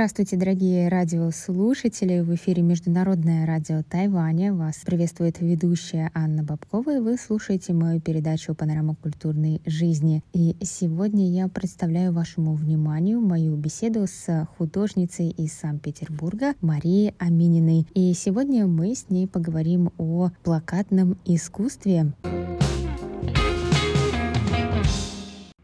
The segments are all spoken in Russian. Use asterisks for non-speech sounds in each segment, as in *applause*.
Здравствуйте, дорогие радиослушатели! В эфире Международное радио Тайваня. Вас приветствует ведущая Анна Бабкова, и вы слушаете мою передачу «Панорама культурной жизни». И сегодня я представляю вашему вниманию мою беседу с художницей из Санкт-Петербурга Марией Амининой. И сегодня мы с ней поговорим о плакатном искусстве.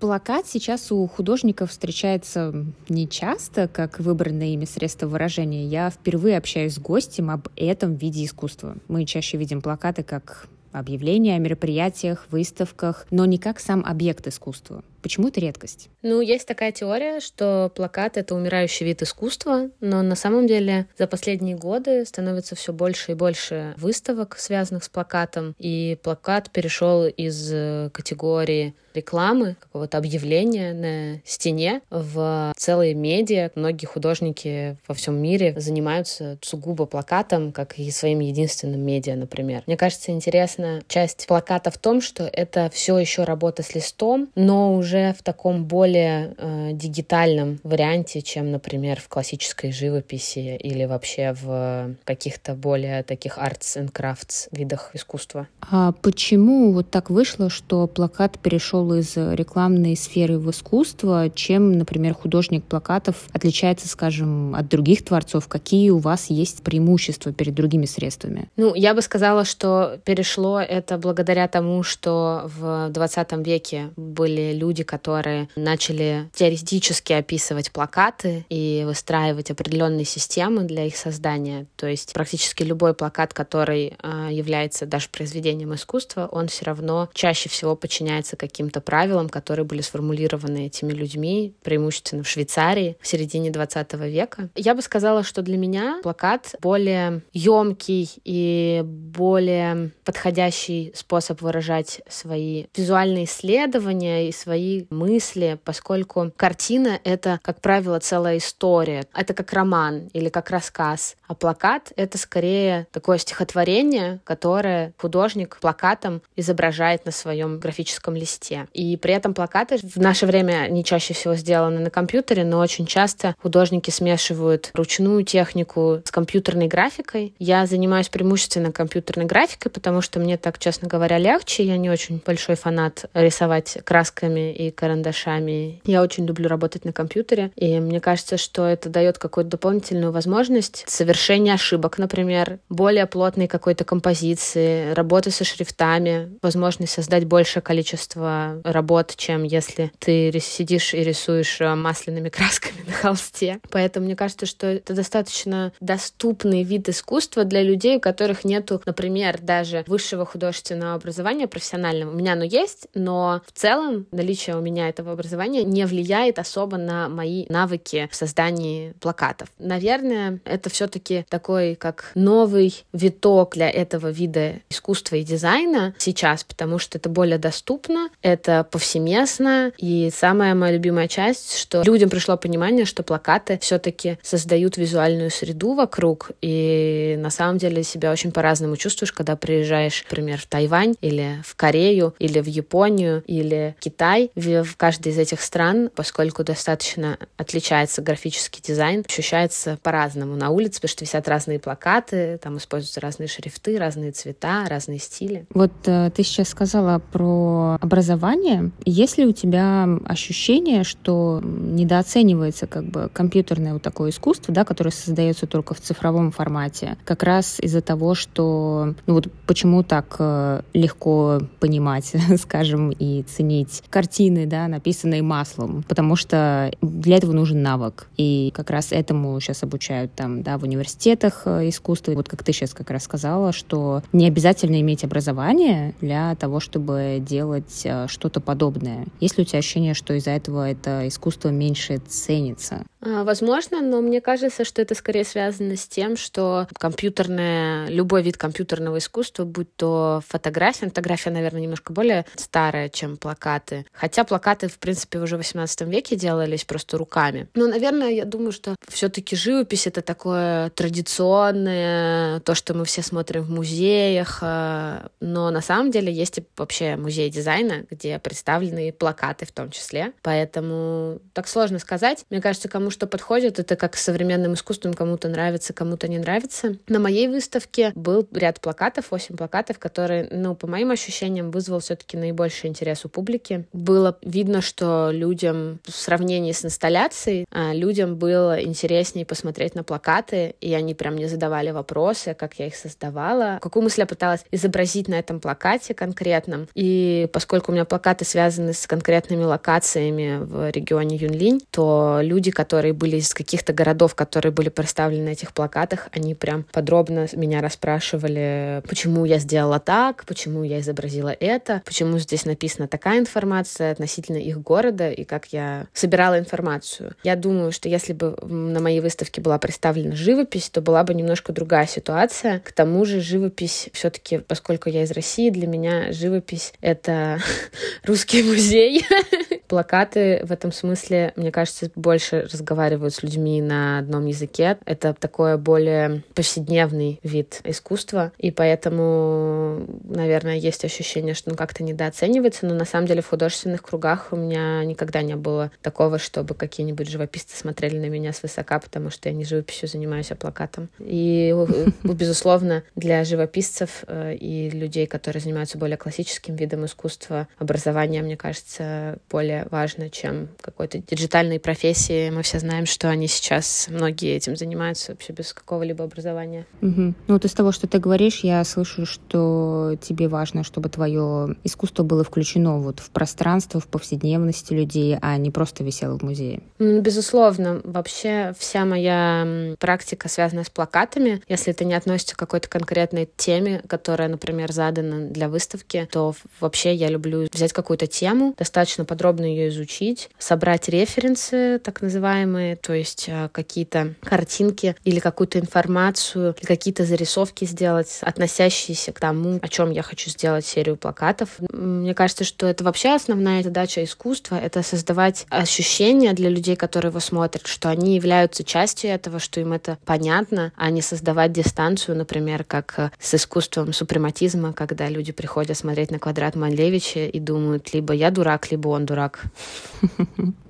Плакат сейчас у художников встречается не часто, как выбранное ими средство выражения. Я впервые общаюсь с гостем об этом виде искусства. Мы чаще видим плакаты как объявления о мероприятиях, выставках, но не как сам объект искусства. Почему это редкость? Ну, есть такая теория, что плакат — это умирающий вид искусства, но на самом деле за последние годы становится все больше и больше выставок, связанных с плакатом, и плакат перешел из э, категории рекламы, какого-то объявления на стене в целые медиа. Многие художники во всем мире занимаются сугубо плакатом, как и своим единственным медиа, например. Мне кажется, интересна часть плаката в том, что это все еще работа с листом, но уже уже в таком более э, дигитальном варианте, чем, например, в классической живописи или вообще в каких-то более таких arts and crafts видах искусства. А почему вот так вышло, что плакат перешел из рекламной сферы в искусство, чем, например, художник плакатов отличается, скажем, от других творцов? Какие у вас есть преимущества перед другими средствами? Ну, я бы сказала, что перешло это благодаря тому, что в 20 веке были люди, которые начали теоретически описывать плакаты и выстраивать определенные системы для их создания. То есть практически любой плакат, который э, является даже произведением искусства, он все равно чаще всего подчиняется каким-то правилам, которые были сформулированы этими людьми, преимущественно в Швейцарии в середине 20 века. Я бы сказала, что для меня плакат более емкий и более подходящий способ выражать свои визуальные исследования и свои мысли, поскольку картина — это, как правило, целая история. Это как роман или как рассказ. А плакат — это скорее такое стихотворение, которое художник плакатом изображает на своем графическом листе. И при этом плакаты в наше время не чаще всего сделаны на компьютере, но очень часто художники смешивают ручную технику с компьютерной графикой. Я занимаюсь преимущественно компьютерной графикой, потому что мне так, честно говоря, легче. Я не очень большой фанат рисовать красками и карандашами. Я очень люблю работать на компьютере, и мне кажется, что это дает какую-то дополнительную возможность совершения ошибок, например, более плотной какой-то композиции, работы со шрифтами, возможность создать большее количество работ, чем если ты сидишь и рисуешь э, масляными *laughs* красками на холсте. Поэтому мне кажется, что это достаточно доступный вид искусства для людей, у которых нету, например, даже высшего художественного образования профессионального. У меня оно есть, но в целом наличие у меня этого образования не влияет особо на мои навыки в создании плакатов. Наверное, это все-таки такой как новый виток для этого вида искусства и дизайна сейчас, потому что это более доступно, это повсеместно, и самая моя любимая часть, что людям пришло понимание, что плакаты все-таки создают визуальную среду вокруг, и на самом деле себя очень по-разному чувствуешь, когда приезжаешь, например, в Тайвань или в Корею или в Японию или Китай в каждой из этих стран, поскольку достаточно отличается графический дизайн, ощущается по-разному на улице, потому что висят разные плакаты, там используются разные шрифты, разные цвета, разные стили. Вот э, ты сейчас сказала про образование. Есть ли у тебя ощущение, что недооценивается как бы компьютерное вот такое искусство, да, которое создается только в цифровом формате, как раз из-за того, что ну вот почему так э, легко понимать, *laughs* скажем, и ценить картины, да, написанные маслом, потому что для этого нужен навык. И как раз этому сейчас обучают там, да, в университетах э, искусства. Вот как ты сейчас как раз сказала, что не обязательно иметь образование для того, чтобы делать э, что-то подобное. Есть ли у тебя ощущение, что из-за этого это искусство меньше ценится? А, возможно, но мне кажется, что это скорее связано с тем, что компьютерное, любой вид компьютерного искусства, будь то фотография, фотография, наверное, немножко более старая, чем плакаты. Хотя плакаты, в принципе, уже в 18 веке делались просто руками. Но, наверное, я думаю, что все-таки живопись это такое традиционное, то, что мы все смотрим в музеях. А, но на самом деле есть вообще музей дизайна, где представлены плакаты в том числе. Поэтому так сложно сказать. Мне кажется, кому что подходит. Это как с современным искусством, кому-то нравится, кому-то не нравится. На моей выставке был ряд плакатов, 8 плакатов, которые, ну, по моим ощущениям, вызвал все-таки наибольший интерес у публики. Было видно, что людям в сравнении с инсталляцией, а, людям было интереснее посмотреть на плакаты, и они прям мне задавали вопросы, как я их создавала, какую мысль я пыталась изобразить на этом плакате конкретном. И поскольку у меня плакаты связаны с конкретными локациями в регионе Юнлинь, то люди, которые были из каких-то городов, которые были представлены на этих плакатах, они прям подробно меня расспрашивали, почему я сделала так, почему я изобразила это, почему здесь написана такая информация относительно их города и как я собирала информацию. Я думаю, что если бы на моей выставке была представлена живопись, то была бы немножко другая ситуация. К тому же живопись все-таки, поскольку я из России, для меня живопись — это *laughs* русский музей. *laughs* Плакаты в этом смысле, мне кажется, больше разговаривают с людьми на одном языке. Это такой более повседневный вид искусства, и поэтому, наверное, есть ощущение, что ну, как-то недооценивается, но на самом деле в художественных кругах у меня никогда не было такого, чтобы какие-нибудь живописцы смотрели на меня свысока, потому что я не живописью занимаюсь, а плакатом. И, *laughs* безусловно, для живописцев э, и людей, которые занимаются более классическим видом искусства, образование, мне кажется, более важно, чем какой-то диджитальной профессии. Мы все знаем, что они сейчас, многие этим занимаются вообще без какого-либо образования. Угу. Ну вот из того, что ты говоришь, я слышу, что тебе важно, чтобы твое искусство было включено вот в пространство, в повседневности людей, а не просто висело в музее. Безусловно. Вообще вся моя практика связана с плакатами. Если это не относится к какой-то конкретной теме, которая, например, задана для выставки, то вообще я люблю взять какую-то тему, достаточно подробно ее изучить, собрать референсы, так называемые, то есть а, какие-то картинки или какую-то информацию, или какие-то зарисовки сделать, относящиеся к тому, о чем я хочу сделать серию плакатов. Мне кажется, что это вообще основная задача искусства, это создавать ощущение для людей, которые его смотрят, что они являются частью этого, что им это понятно, а не создавать дистанцию, например, как э, с искусством супрематизма, когда люди приходят смотреть на квадрат Малевича и думают, либо я дурак, либо он дурак.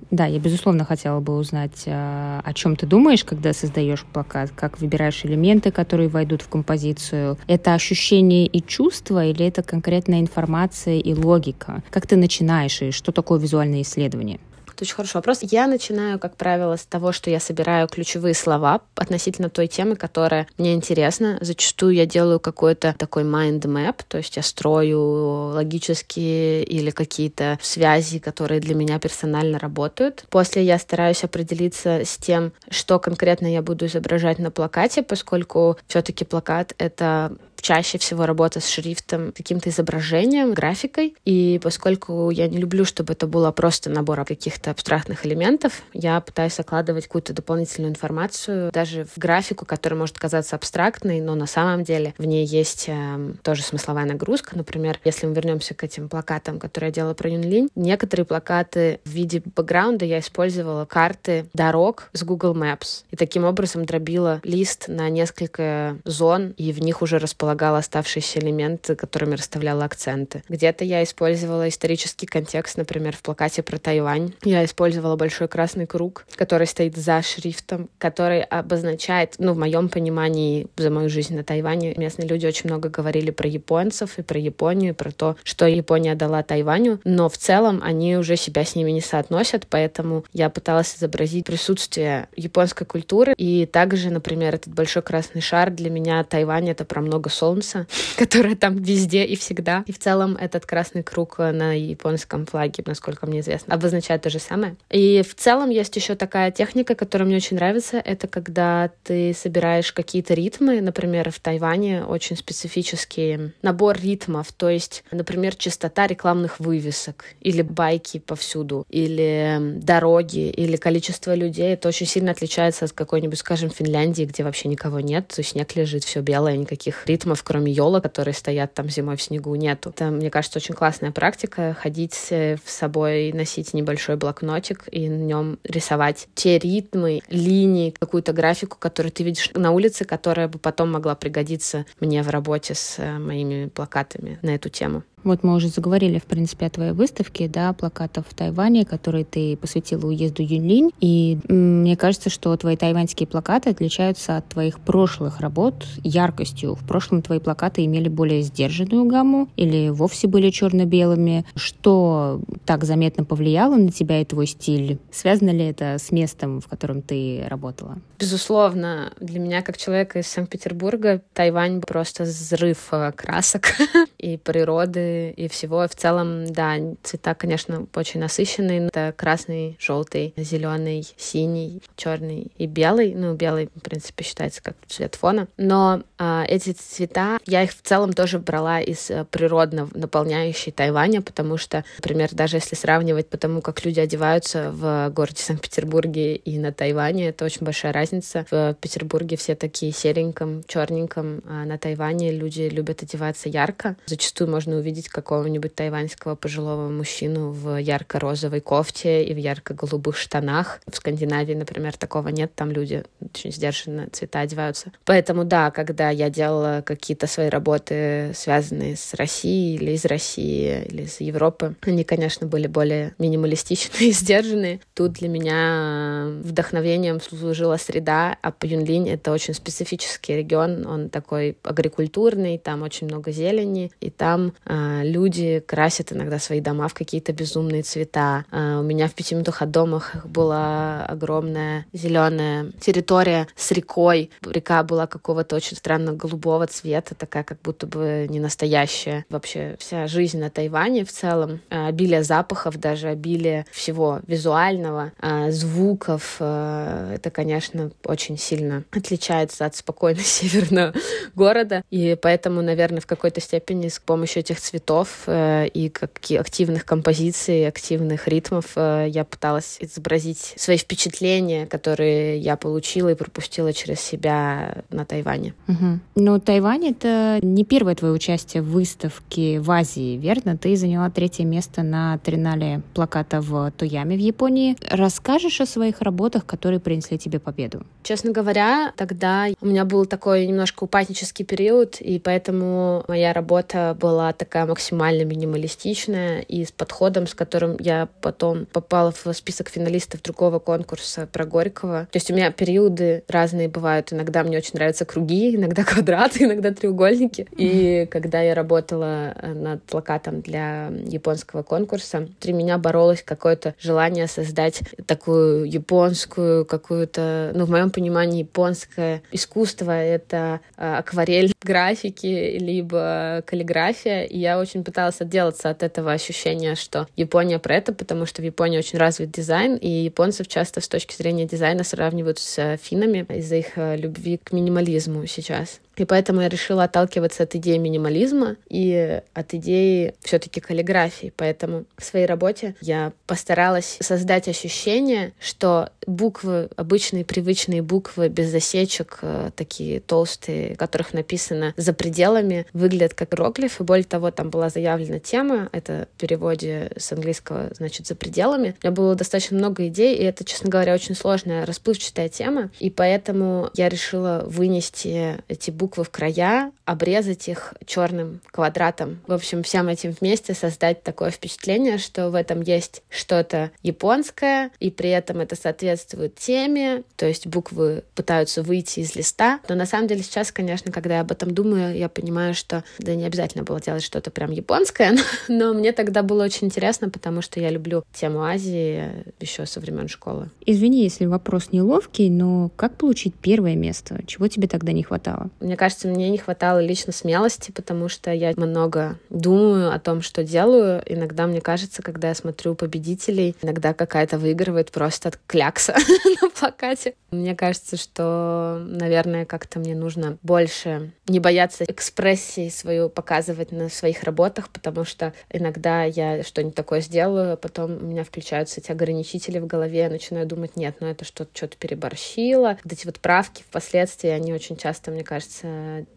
Да, я, безусловно, хотела бы узнать, а, о чем ты думаешь, когда создаешь плакат, как выбираешь элементы, которые войдут в композицию. Это ощущение и чувство, или это конкретная информация и логика? Как ты начинаешь, и что такое визуальное исследование? Это очень хороший вопрос. Я начинаю, как правило, с того, что я собираю ключевые слова относительно той темы, которая мне интересна. Зачастую я делаю какой-то такой mind map, то есть я строю логические или какие-то связи, которые для меня персонально работают. После я стараюсь определиться с тем, что конкретно я буду изображать на плакате, поскольку все-таки плакат — это чаще всего работа с шрифтом, каким-то изображением, графикой. И поскольку я не люблю, чтобы это было просто набор каких-то абстрактных элементов, я пытаюсь закладывать какую-то дополнительную информацию даже в графику, которая может казаться абстрактной, но на самом деле в ней есть э, тоже смысловая нагрузка. Например, если мы вернемся к этим плакатам, которые я делала про Юнлинь, некоторые плакаты в виде бэкграунда я использовала карты дорог с Google Maps. И таким образом дробила лист на несколько зон, и в них уже располагалась располагала оставшиеся элементы, которыми расставляла акценты. Где-то я использовала исторический контекст, например, в плакате про Тайвань. Я использовала большой красный круг, который стоит за шрифтом, который обозначает, ну, в моем понимании, за мою жизнь на Тайване, местные люди очень много говорили про японцев и про Японию, и про то, что Япония дала Тайваню, но в целом они уже себя с ними не соотносят, поэтому я пыталась изобразить присутствие японской культуры, и также, например, этот большой красный шар для меня Тайвань — это про много солнца, *laughs* которое там везде и всегда. И в целом этот красный круг на японском флаге, насколько мне известно, обозначает то же самое. И в целом есть еще такая техника, которая мне очень нравится. Это когда ты собираешь какие-то ритмы, например, в Тайване очень специфический набор ритмов, то есть, например, частота рекламных вывесок или байки повсюду, или дороги, или количество людей. Это очень сильно отличается от какой-нибудь, скажем, Финляндии, где вообще никого нет, то есть снег лежит, все белое, никаких ритмов ритмов, кроме елок, которые стоят там зимой в снегу, нету. Это, мне кажется, очень классная практика — ходить с собой, носить небольшой блокнотик и на нем рисовать те ритмы, линии, какую-то графику, которую ты видишь на улице, которая бы потом могла пригодиться мне в работе с э, моими плакатами на эту тему. Вот мы уже заговорили, в принципе, о твоей выставке, да, плакатов в Тайване, которые ты посвятила уезду Юньлинь. И мне кажется, что твои тайваньские плакаты отличаются от твоих прошлых работ яркостью. В прошлом твои плакаты имели более сдержанную гамму или вовсе были черно-белыми. Что так заметно повлияло на тебя и твой стиль? Связано ли это с местом, в котором ты работала? Безусловно, для меня, как человека из Санкт-Петербурга, Тайвань просто взрыв э, красок *laughs* и природы, и всего. В целом, да, цвета, конечно, очень насыщенные. Это красный, желтый, зеленый, синий, черный и белый. Ну, белый, в принципе, считается как цвет фона. Но а, эти цвета, я их в целом тоже брала из э, природно наполняющей Тайваня, потому что, например, даже если сравнивать по тому, как люди одеваются в городе Санкт-Петербурге и на Тайване, это очень большая разница. В Петербурге все такие сереньком, черненьком, а на Тайване люди любят одеваться ярко. Зачастую можно увидеть какого-нибудь тайваньского пожилого мужчину в ярко-розовой кофте и в ярко-голубых штанах. В Скандинавии, например, такого нет, там люди очень сдержанно цвета одеваются. Поэтому да, когда я делала какие-то свои работы, связанные с Россией или из России, или из Европы, они, конечно, были более минималистичные и сдержанные. Тут для меня вдохновением служила среда, а Юнлинь — это очень специфический регион, он такой агрикультурный, там очень много зелени, и там э, люди красят иногда свои дома в какие-то безумные цвета. Э, у меня в пяти минутах от домах была огромная зеленая территория с рекой. Река была какого-то очень странно голубого цвета, такая как будто бы не настоящая. Вообще вся жизнь на Тайване в целом, э, обилие запахов, даже обилие всего визуального, звуков, это, конечно, очень сильно отличается от спокойно *laughs* северного города. И поэтому, наверное, в какой-то степени с помощью этих цветов э, и как активных композиций, активных ритмов э, я пыталась изобразить свои впечатления, которые я получила и пропустила через себя на Тайване. Угу. Но Тайвань — это не первое твое участие в выставке в Азии, верно? Ты заняла третье место на тринале плаката в Тояме в Японии. Расскажешь о своих работах, которые принесли тебе победу? Честно говоря, тогда у меня был такой немножко упаднический период, и поэтому моя работа была такая максимально минималистичная и с подходом, с которым я потом попала в список финалистов другого конкурса про Горького. То есть у меня периоды разные бывают. Иногда мне очень нравятся круги, иногда квадраты, *laughs* иногда треугольники. И когда я работала э, над плакатом для японского конкурса, внутри меня боролось какое-то желание создать такую японскую какую-то, ну, в моем понимании, японское искусство — это э, акварель графики, либо каллиграфия. И я очень пыталась отделаться от этого ощущения, что Япония про это, потому что в Японии очень развит дизайн, и японцев часто с точки зрения дизайна сравнивают с финнами из-за их э, любви к минимализму сейчас. И поэтому я решила отталкиваться от идеи минимализма и от идеи все-таки каллиграфии. Поэтому в своей работе я постаралась создать ощущение, что буквы, обычные привычные буквы без засечек, э, такие толстые, которых написано за пределами, выглядят как иероглифы. Более того, там была заявлена тема, это в переводе с английского, значит, за пределами. У меня было достаточно много идей, и это, честно говоря, очень сложная, расплывчатая тема. И поэтому я решила вынести эти буквы буквы в края, обрезать их черным квадратом. В общем, всем этим вместе создать такое впечатление, что в этом есть что-то японское, и при этом это соответствует теме, то есть буквы пытаются выйти из листа. Но на самом деле сейчас, конечно, когда я об этом думаю, я понимаю, что да не обязательно было делать что-то прям японское, но, *laughs* но мне тогда было очень интересно, потому что я люблю тему Азии еще со времен школы. Извини, если вопрос неловкий, но как получить первое место? Чего тебе тогда не хватало? Мне кажется, мне не хватало лично смелости, потому что я много думаю о том, что делаю. Иногда мне кажется, когда я смотрю победителей, иногда какая-то выигрывает просто от клякса *laughs* на плакате. Мне кажется, что, наверное, как-то мне нужно больше не бояться экспрессии свою показывать на своих работах, потому что иногда я что-нибудь такое сделаю, а потом у меня включаются эти ограничители в голове, я начинаю думать, нет, ну это что-то что-то переборщило. Вот эти вот правки впоследствии, они очень часто, мне кажется,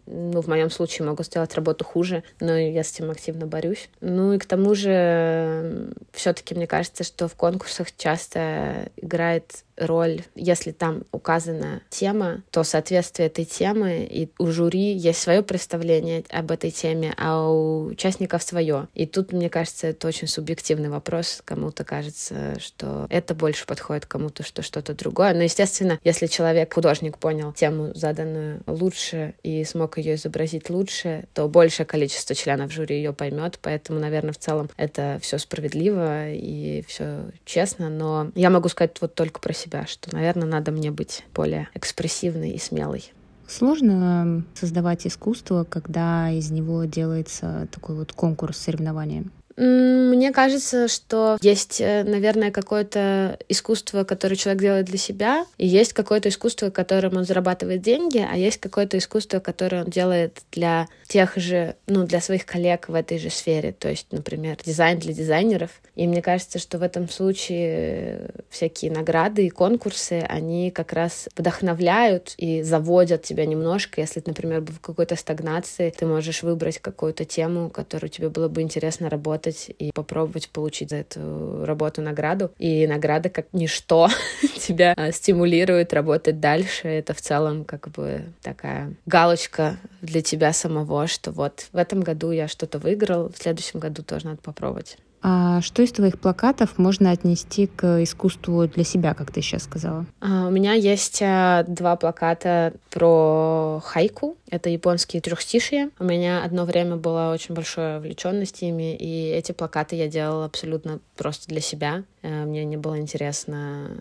ну, в моем случае могу сделать работу хуже, но я с этим активно борюсь. Ну и к тому же, все-таки мне кажется, что в конкурсах часто играет роль, если там указана тема, то соответствие этой темы, и у жюри есть свое представление об этой теме, а у участников свое. И тут, мне кажется, это очень субъективный вопрос. Кому-то кажется, что это больше подходит, кому-то, что что-то другое. Но, естественно, если человек, художник, понял тему заданную лучше и смог ее изобразить лучше, то большее количество членов жюри ее поймет. Поэтому, наверное, в целом это все справедливо и все честно. Но я могу сказать вот только про себя, что, наверное, надо мне быть более экспрессивной и смелой. Сложно создавать искусство, когда из него делается такой вот конкурс соревнования? Мне кажется, что есть, э, наверное, какое-то искусство, которое человек делает для себя, и есть какое-то искусство, которым он зарабатывает деньги, а есть какое-то искусство, которое он делает для тех же, ну, для своих коллег в этой же сфере. То есть, например, дизайн для дизайнеров. И мне кажется, что в этом случае всякие награды и конкурсы, они как раз вдохновляют и заводят тебя немножко. Если, например, в какой-то стагнации, ты можешь выбрать какую-то тему, которую тебе было бы интересно работать работать и попробовать получить за эту работу награду. И награда как ничто *laughs* тебя а, стимулирует работать дальше. Это в целом как бы такая галочка для тебя самого, что вот в этом году я что-то выиграл, в следующем году тоже надо попробовать. А что из твоих плакатов можно отнести к искусству для себя, как ты сейчас сказала? А, у меня есть а, два плаката про хайку. Это японские трехстишие. У меня одно время была очень большая увлеченность ими, и эти плакаты я делала абсолютно просто для себя. Э, мне не было интересно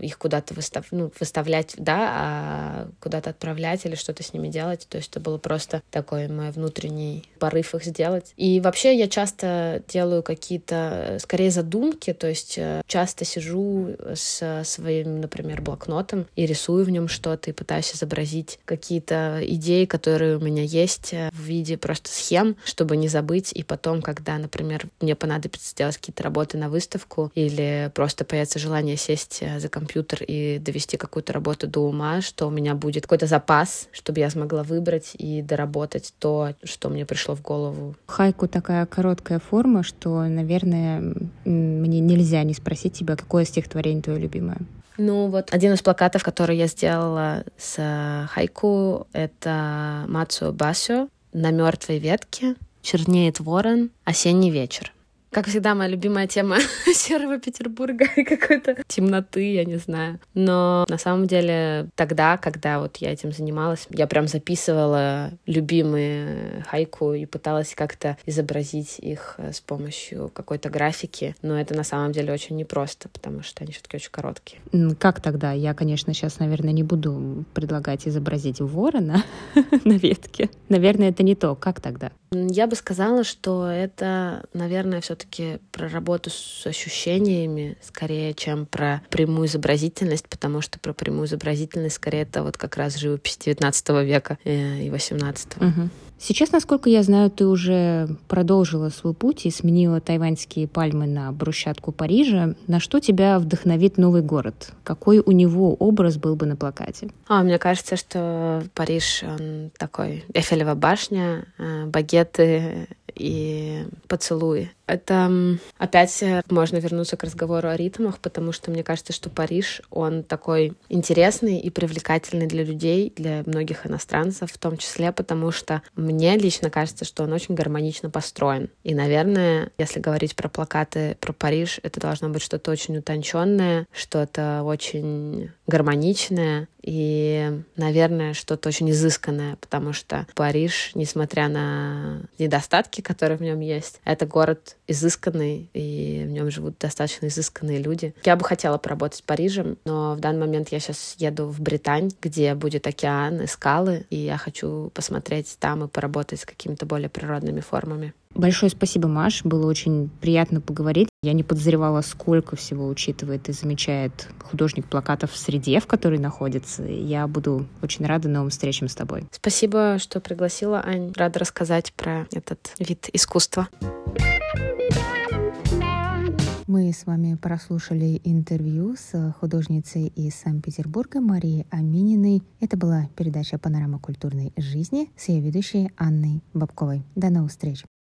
их куда-то выстав... ну, выставлять, да, а куда-то отправлять или что-то с ними делать. То есть это было просто такой мой внутренний порыв их сделать. И вообще я часто делаю какие-то, скорее, задумки, то есть э, часто сижу с своим, например, блокнотом и рисую в нем что-то и пытаюсь изобразить какие-то идеи, которые у меня есть э, в виде просто схем, чтобы не забыть. И потом, когда, например, мне понадобится сделать какие-то работы на выставку или просто появится желание сесть э, за компьютер и довести какую-то работу до ума, что у меня будет какой-то запас, чтобы я смогла выбрать и доработать то, что мне пришло в голову. Хайку такая короткая форма, что, наверное, мне нельзя не спросить тебя, какое стихотворение твое любимое. Ну вот один из плакатов, который я сделала с э, хайку, это Мацу Басю на мертвой ветке чернеет ворон, осенний вечер. Как всегда, моя любимая тема *laughs* серого Петербурга и какой-то темноты, я не знаю. Но на самом деле тогда, когда вот я этим занималась, я прям записывала любимые хайку и пыталась как-то изобразить их э, с помощью какой-то графики. Но это на самом деле очень непросто, потому что они все-таки очень короткие. Как тогда? Я, конечно, сейчас, наверное, не буду предлагать изобразить ворона *laughs* на ветке. Наверное, это не то. Как тогда? Я бы сказала, что это, наверное, все-таки про работу с ощущениями, скорее, чем про прямую изобразительность, потому что про прямую изобразительность, скорее, это вот как раз живопись 19 века э, и 18. Угу. Сейчас, насколько я знаю, ты уже продолжила свой путь и сменила тайваньские пальмы на брусчатку Парижа. На что тебя вдохновит новый город? Какой у него образ был бы на плакате? А, мне кажется, что Париж, он такой Эфелева башня, э, багеты и поцелуи. Это опять можно вернуться к разговору о ритмах, потому что мне кажется, что Париж, он такой интересный и привлекательный для людей, для многих иностранцев в том числе, потому что мне лично кажется, что он очень гармонично построен. И, наверное, если говорить про плакаты про Париж, это должно быть что-то очень утонченное, что-то очень гармоничное и, наверное, что-то очень изысканное, потому что Париж, несмотря на недостатки, которые в нем есть, это город изысканный, и в нем живут достаточно изысканные люди. Я бы хотела поработать в Париже, но в данный момент я сейчас еду в Британь, где будет океан и скалы, и я хочу посмотреть там и поработать с какими-то более природными формами. Большое спасибо, Маш. Было очень приятно поговорить. Я не подозревала, сколько всего учитывает и замечает художник плакатов в среде, в которой находится. Я буду очень рада новым встречам с тобой. Спасибо, что пригласила, Ань. Рада рассказать про этот вид искусства. Мы с вами прослушали интервью с художницей из Санкт-Петербурга Марией Амининой. Это была передача «Панорама культурной жизни» с ее ведущей Анной Бабковой. До новых встреч!